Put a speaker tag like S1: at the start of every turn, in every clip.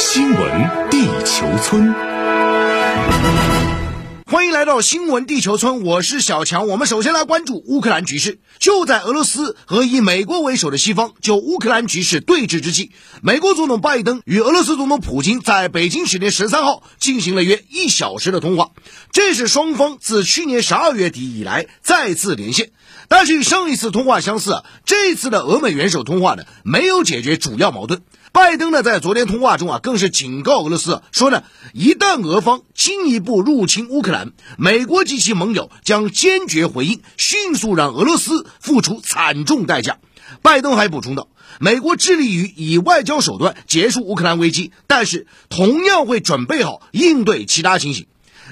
S1: 新闻地球村，
S2: 欢迎来到新闻地球村，我是小强。我们首先来关注乌克兰局势。就在俄罗斯和以美国为首的西方就乌克兰局势对峙之际，美国总统拜登与俄罗斯总统普京在北京时间十三号进行了约一小时的通话，这是双方自去年十二月底以来再次连线。但是与上一次通话相似，这次的俄美元首通话呢，没有解决主要矛盾。拜登呢，在昨天通话中啊，更是警告俄罗斯说呢，一旦俄方进一步入侵乌克兰，美国及其盟友将坚决回应，迅速让俄罗斯付出惨重代价。拜登还补充道，美国致力于以外交手段结束乌克兰危机，但是同样会准备好应对其他情形。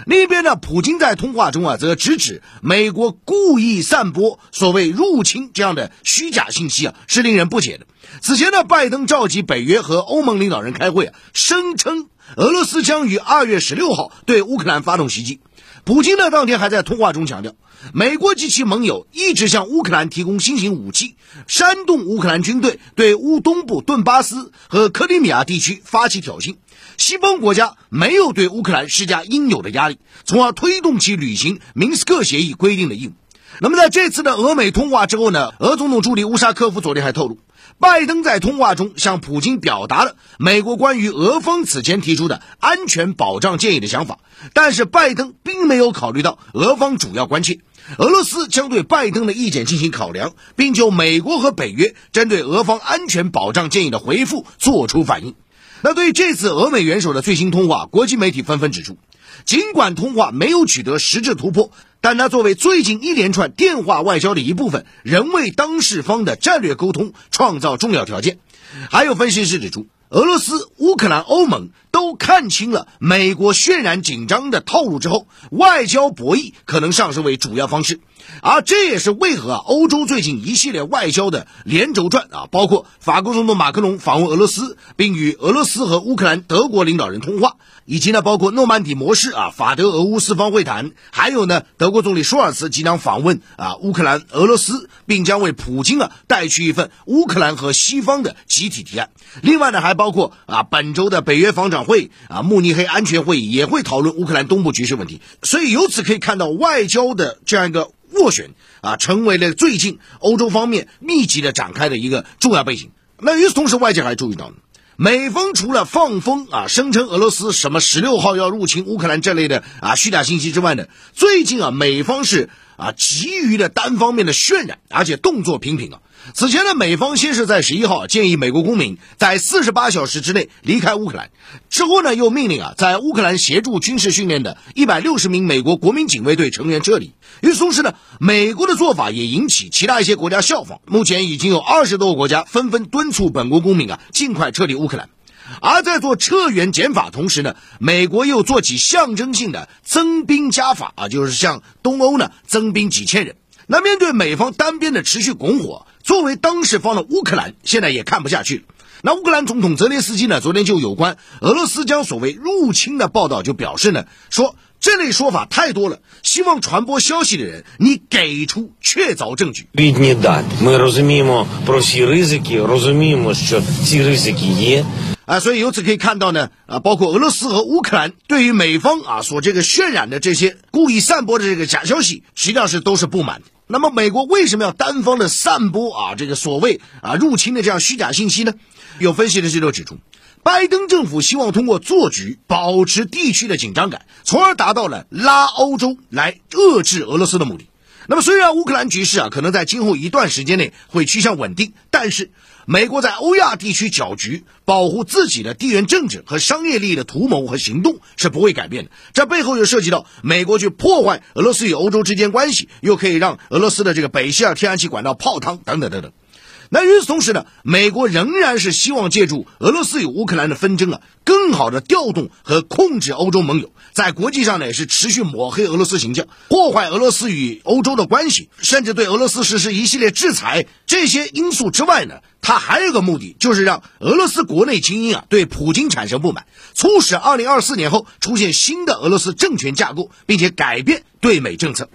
S2: 另一边呢，普京在通话中啊，则直指美国故意散播所谓入侵这样的虚假信息啊，是令人不解的。此前呢，拜登召集北约和欧盟领导人开会啊，声称俄罗斯将于二月十六号对乌克兰发动袭击。普京呢，当天还在通话中强调，美国及其盟友一直向乌克兰提供新型武器，煽动乌克兰军队对乌东部顿巴斯和克里米亚地区发起挑衅。西方国家没有对乌克兰施加应有的压力，从而推动其履行明斯克协议规定的义务。那么，在这次的俄美通话之后呢？俄总统助理乌沙科夫昨天还透露，拜登在通话中向普京表达了美国关于俄方此前提出的安全保障建议的想法，但是拜登并没有考虑到俄方主要关切。俄罗斯将对拜登的意见进行考量，并就美国和北约针对俄方安全保障建议的回复作出反应。那对于这次俄美元首的最新通话，国际媒体纷纷指出，尽管通话没有取得实质突破，但它作为最近一连串电话外交的一部分，仍为当事方的战略沟通创造重要条件。还有分析师指出，俄罗斯、乌克兰、欧盟都看清了美国渲染紧张的套路之后，外交博弈可能上升为主要方式。而这也是为何啊，欧洲最近一系列外交的连轴转啊，包括法国总统马克龙访问俄罗斯，并与俄罗斯和乌克兰、德国领导人通话，以及呢，包括诺曼底模式啊，法德俄乌四方会谈，还有呢，德国总理舒尔茨即将访问啊乌克兰、俄罗斯，并将为普京啊带去一份乌克兰和西方的集体提案。另外呢，还包括啊本周的北约防长会啊慕尼黑安全会议也会讨论乌克兰东部局势问题。所以由此可以看到，外交的这样一个。斡旋啊，成为了最近欧洲方面密集的展开的一个重要背景。那与此同时，外界还注意到，美方除了放风啊，声称俄罗斯什么十六号要入侵乌克兰这类的啊虚假信息之外呢，最近啊，美方是。啊，急于的单方面的渲染，而且动作频频啊。此前呢，美方先是在十一号建议美国公民在四十八小时之内离开乌克兰，之后呢，又命令啊，在乌克兰协助军事训练的一百六十名美国国民警卫队成员撤离。与此同时呢，美国的做法也引起其他一些国家效仿，目前已经有二十多个国家纷纷敦促本国公民啊，尽快撤离乌克兰。而在做撤员减法同时呢，美国又做起象征性的增兵加法啊，就是向东欧呢增兵几千人。那面对美方单边的持续拱火，作为当事方的乌克兰现在也看不下去。那乌克兰总统泽连斯基呢，昨天就有关俄罗斯将所谓入侵的报道就表示呢，说这类说法太多了，希望传播消息的人你给出确凿证据。啊，所以由此可以看到呢，啊，包括俄罗斯和乌克兰对于美方啊所这个渲染的这些故意散播的这个假消息，实际上是都是不满的。那么，美国为什么要单方的散播啊这个所谓啊入侵的这样虚假信息呢？有分析的就指出，拜登政府希望通过做局保持地区的紧张感，从而达到了拉欧洲来遏制俄罗斯的目的。那么，虽然乌克兰局势啊可能在今后一段时间内会趋向稳定，但是。美国在欧亚地区搅局，保护自己的地缘政治和商业利益的图谋和行动是不会改变的。这背后又涉及到美国去破坏俄罗斯与欧洲之间关系，又可以让俄罗斯的这个北溪二天然气管道泡汤等等等等。那与此同时呢，美国仍然是希望借助俄罗斯与乌克兰的纷争啊，更好的调动和控制欧洲盟友，在国际上呢也是持续抹黑俄罗斯形象，破坏俄罗斯与欧洲的关系，甚至对俄罗斯实施一系列制裁。这些因素之外呢，它还有个目的，就是让俄罗斯国内精英啊对普京产生不满，促使二零二四年后出现新的俄罗斯政权架构，并且改变对美政策。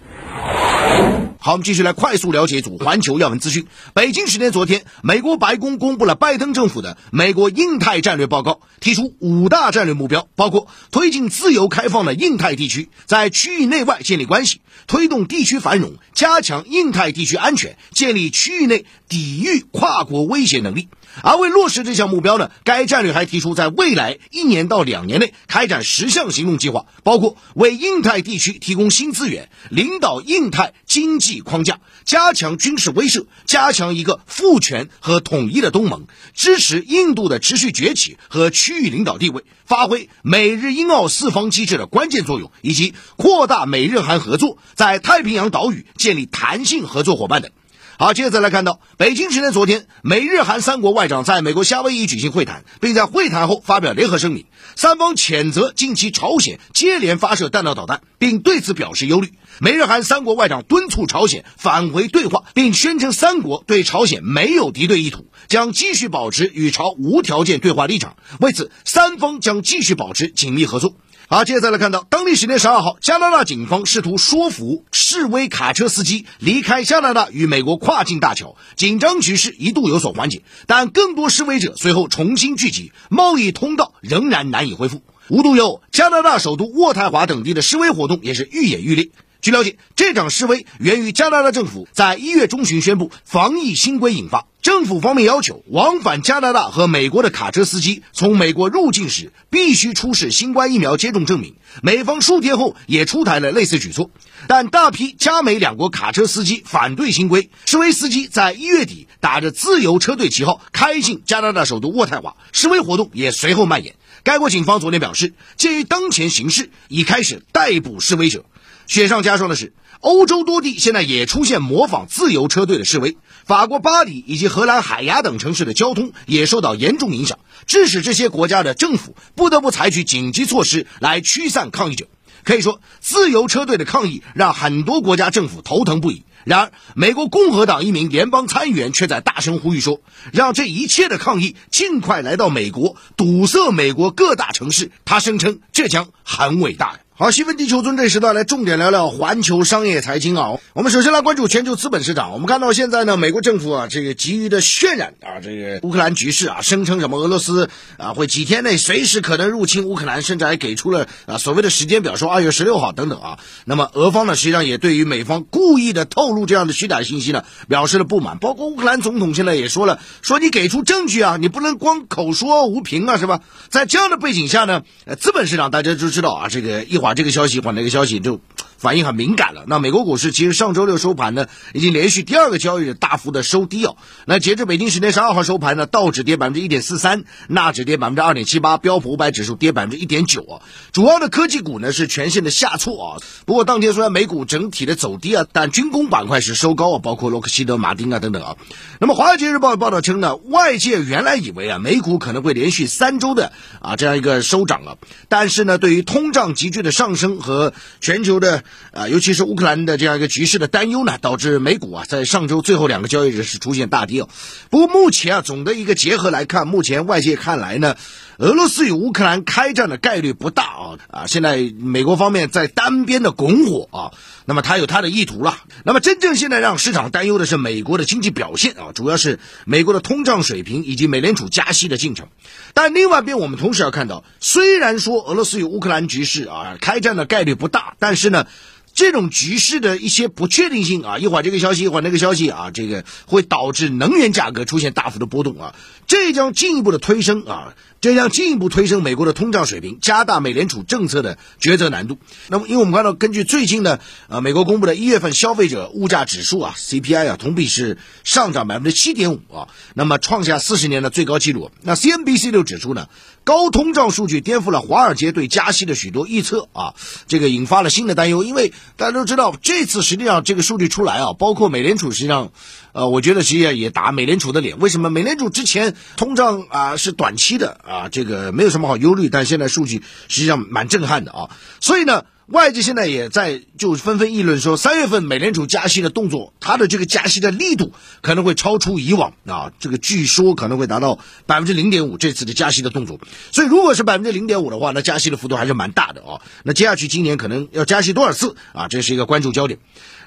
S2: 好，我们继续来快速了解一组环球要闻资讯。北京时间昨天，美国白宫公布了拜登政府的美国印太战略报告，提出五大战略目标，包括推进自由开放的印太地区，在区域内外建立关系，推动地区繁荣，加强印太地区安全，建立区域内抵御跨国威胁能力。而为落实这项目标呢，该战略还提出，在未来一年到两年内开展十项行动计划，包括为印太地区提供新资源，领导印太经济框架，加强军事威慑，加强一个赋权和统一的东盟，支持印度的持续崛起和区域领导地位，发挥美日英澳四方机制的关键作用，以及扩大美日韩合作，在太平洋岛屿建立弹性合作伙伴等。好，接着再来看到，北京时间昨天，美日韩三国外长在美国夏威夷举行会谈，并在会谈后发表联合声明，三方谴责近期朝鲜接连发射弹道导弹，并对此表示忧虑。美日韩三国外长敦促朝鲜返回对话，并宣称三国对朝鲜没有敌对意图，将继续保持与朝无条件对话立场。为此，三方将继续保持紧密合作。好，接下来看到，当地时间十二号，加拿大警方试图说服示威卡车司机离开加拿大与美国跨境大桥，紧张局势一度有所缓解，但更多示威者随后重新聚集，贸易通道仍然难以恢复。无独有偶，加拿大首都渥太华等地的示威活动也是愈演愈烈。据了解，这场示威源于加拿大政府在一月中旬宣布防疫新规引发。政府方面要求，往返加拿大和美国的卡车司机从美国入境时必须出示新冠疫苗接种证明。美方数天后也出台了类似举措，但大批加美两国卡车司机反对新规。示威司机在一月底打着自由车队旗号开进加拿大首都渥太华，示威活动也随后蔓延。该国警方昨天表示，鉴于当前形势，已开始逮捕示威者。雪上加霜的是，欧洲多地现在也出现模仿自由车队的示威。法国巴黎以及荷兰海牙等城市的交通也受到严重影响，致使这些国家的政府不得不采取紧急措施来驱散抗议者。可以说，自由车队的抗议让很多国家政府头疼不已。然而，美国共和党一名联邦参议员却在大声呼吁说：“让这一切的抗议尽快来到美国，堵塞美国各大城市。”他声称，这将很伟大。好，新闻地球村这时段来重点聊聊环球商业财经啊。我们首先来关注全球资本市场。我们看到现在呢，美国政府啊，这个急于的渲染啊，这个乌克兰局势啊，声称什么俄罗斯啊会几天内随时可能入侵乌克兰，甚至还给出了啊所谓的时间表，说二月十六号等等啊。那么俄方呢，实际上也对于美方故意的透露这样的虚假信息呢，表示了不满。包括乌克兰总统现在也说了，说你给出证据啊，你不能光口说无凭啊，是吧？在这样的背景下呢，资本市场大家都知道啊，这个一。把这个消息把那个消息就。反应很敏感了。那美国股市其实上周六收盘呢，已经连续第二个交易日大幅的收低哦。那截至北京时间十二号收盘呢，道指跌百分之一点四三，纳指跌百分之二点七八，标普五百指数跌百分之一点九啊。主要的科技股呢是全线的下挫啊。不过当天虽然美股整体的走低啊，但军工板块是收高啊，包括洛克希德马丁啊等等啊。那么华尔街日报报道称呢，外界原来以为啊，美股可能会连续三周的啊这样一个收涨啊，但是呢，对于通胀急剧的上升和全球的啊，尤其是乌克兰的这样一个局势的担忧呢，导致美股啊在上周最后两个交易日是出现大跌。不过目前啊，总的一个结合来看，目前外界看来呢。俄罗斯与乌克兰开战的概率不大啊啊！现在美国方面在单边的拱火啊，那么他有他的意图了。那么真正现在让市场担忧的是美国的经济表现啊，主要是美国的通胀水平以及美联储加息的进程。但另外一边，我们同时要看到，虽然说俄罗斯与乌克兰局势啊开战的概率不大，但是呢。这种局势的一些不确定性啊，一会儿这个消息，一会儿那个消息啊，这个会导致能源价格出现大幅的波动啊，这将进一步的推升啊，这将进一步推升美国的通胀水平，加大美联储政策的抉择难度。那么，因为我们看到，根据最近的呃美国公布的一月份消费者物价指数啊 CPI 啊，同比是上涨百分之七点五啊，那么创下四十年的最高纪录。那 CNBC 就指出呢。高通胀数据颠覆了华尔街对加息的许多预测啊，这个引发了新的担忧。因为大家都知道，这次实际上这个数据出来啊，包括美联储实际上，呃，我觉得实际上也打美联储的脸。为什么？美联储之前通胀啊是短期的啊，这个没有什么好忧虑，但现在数据实际上蛮震撼的啊。所以呢，外界现在也在就纷纷议论说，三月份美联储加息的动作，它的这个加息的力度可能会超出以往啊，这个据说可能会达到百分之零点五这次的加息的动作。所以如果是百分之零点五的话，那加息的幅度还是蛮大的啊。那接下去今年可能要加息多少次啊？这是一个关注焦点。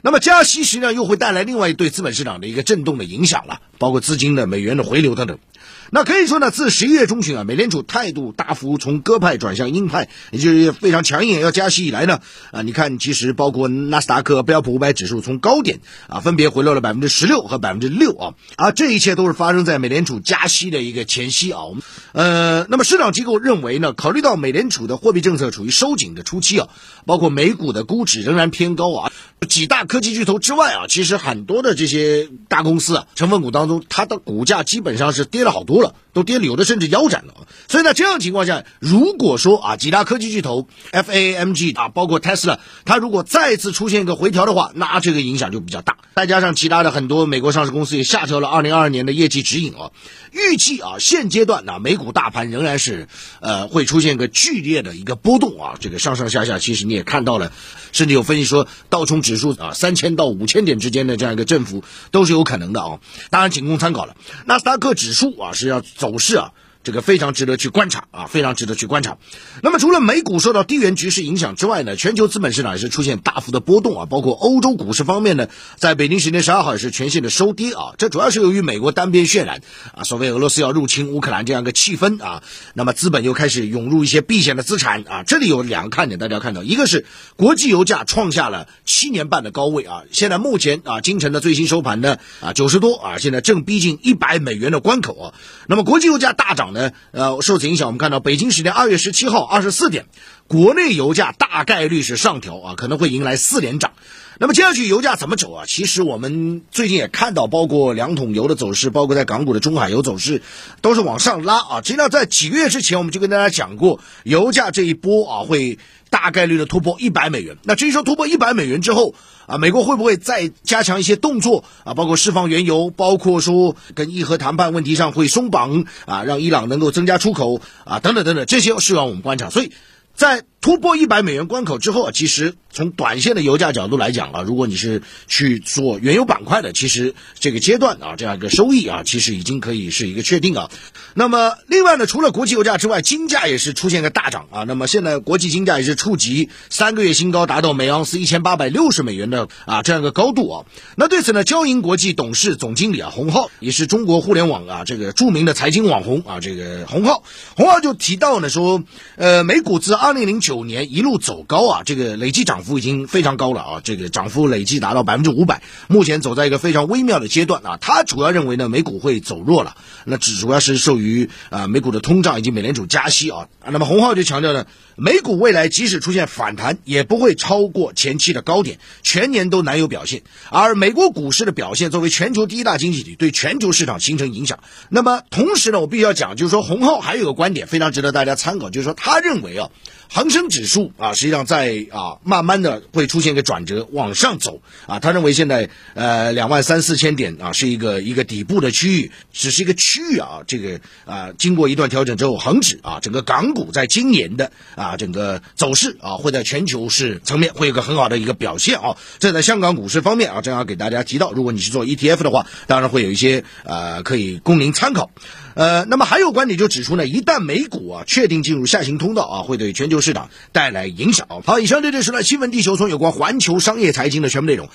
S2: 那么加息实际上又会带来另外一对资本市场的一个震动的影响了，包括资金的美元的回流等等。那可以说呢，自十一月中旬啊，美联储态度大幅从鸽派转向鹰派，也就是非常强硬要加息以来呢，啊，你看，其实包括纳斯达克、标普五百指数从高点啊，分别回落了百分之十六和百分之六啊，啊，这一切都是发生在美联储加息的一个前夕啊。呃，那么市场机构认为呢，考虑到美联储的货币政策处于收紧的初期啊，包括美股的估值仍然偏高啊，几大科技巨头之外啊，其实很多的这些大公司啊，成分股当中，它的股价基本上是跌了好多。了，都跌了，有的甚至腰斩了。所以在这样情况下，如果说啊，几大科技巨头 F A M G 啊，包括 Tesla，它如果再次出现一个回调的话，那这个影响就比较大。再加上其他的很多美国上市公司也下调了二零二二年的业绩指引啊，预计啊，现阶段呢，美股大盘仍然是呃会出现一个剧烈的一个波动啊，这个上上下下，其实你也看到了，甚至有分析说道琼指数啊三千到五千点之间的这样一个振幅都是有可能的啊，当然仅供参考了。纳斯达克指数啊是。要走势啊。这个非常值得去观察啊，非常值得去观察。那么除了美股受到地缘局势影响之外呢，全球资本市场也是出现大幅的波动啊。包括欧洲股市方面呢，在北京时间十二号也是全线的收跌啊。这主要是由于美国单边渲染啊，所谓俄罗斯要入侵乌克兰这样一个气氛啊。那么资本又开始涌入一些避险的资产啊。这里有两个看点，大家要看到，一个是国际油价创下了七年半的高位啊。现在目前啊，今晨的最新收盘呢啊九十多啊，现在正逼近一百美元的关口啊。那么国际油价大涨。呢，呃呃，受此影响，我们看到北京时间二月十七号二十四点，国内油价大概率是上调啊，可能会迎来四连涨。那么接下去油价怎么走啊？其实我们最近也看到，包括两桶油的走势，包括在港股的中海油走势，都是往上拉啊。实际上在几个月之前，我们就跟大家讲过，油价这一波啊会大概率的突破一百美元。那至于说突破一百美元之后啊，美国会不会再加强一些动作啊？包括释放原油，包括说跟伊核谈判问题上会松绑啊，让伊朗能够增加出口啊，等等等等，这些是要我们观察。所以在突破一百美元关口之后啊，其实。从短线的油价角度来讲啊，如果你是去做原油板块的，其实这个阶段啊，这样一个收益啊，其实已经可以是一个确定啊。那么另外呢，除了国际油价之外，金价也是出现个大涨啊。那么现在国际金价也是触及三个月新高，达到每盎司一千八百六十美元的啊这样一个高度啊。那对此呢，交银国际董事总经理啊洪浩也是中国互联网啊这个著名的财经网红啊这个洪浩，洪浩就提到呢说，呃，美股自二零零九年一路走高啊，这个累计涨幅。已经非常高了啊，这个涨幅累计达到百分之五百，目前走在一个非常微妙的阶段啊。他主要认为呢，美股会走弱了，那只主要是受于啊美股的通胀以及美联储加息啊。那么洪浩就强调呢，美股未来即使出现反弹，也不会超过前期的高点，全年都难有表现。而美国股市的表现，作为全球第一大经济体，对全球市场形成影响。那么同时呢，我必须要讲，就是说洪浩还有个观点非常值得大家参考，就是说他认为啊。恒生指数啊，实际上在啊，慢慢的会出现一个转折，往上走啊。他认为现在呃两万三四千点啊是一个一个底部的区域，只是一个区域啊。这个啊，经过一段调整之后，恒指啊，整个港股在今年的啊整个走势啊，会在全球市层面会有个很好的一个表现啊。这在香港股市方面啊，正好给大家提到，如果你是做 ETF 的话，当然会有一些呃可以供您参考。呃，那么还有观点就指出呢，一旦美股啊确定进入下行通道啊，会对全球市场带来影响。好，以上这就是呢新闻地球村有关环球商业财经的全部内容。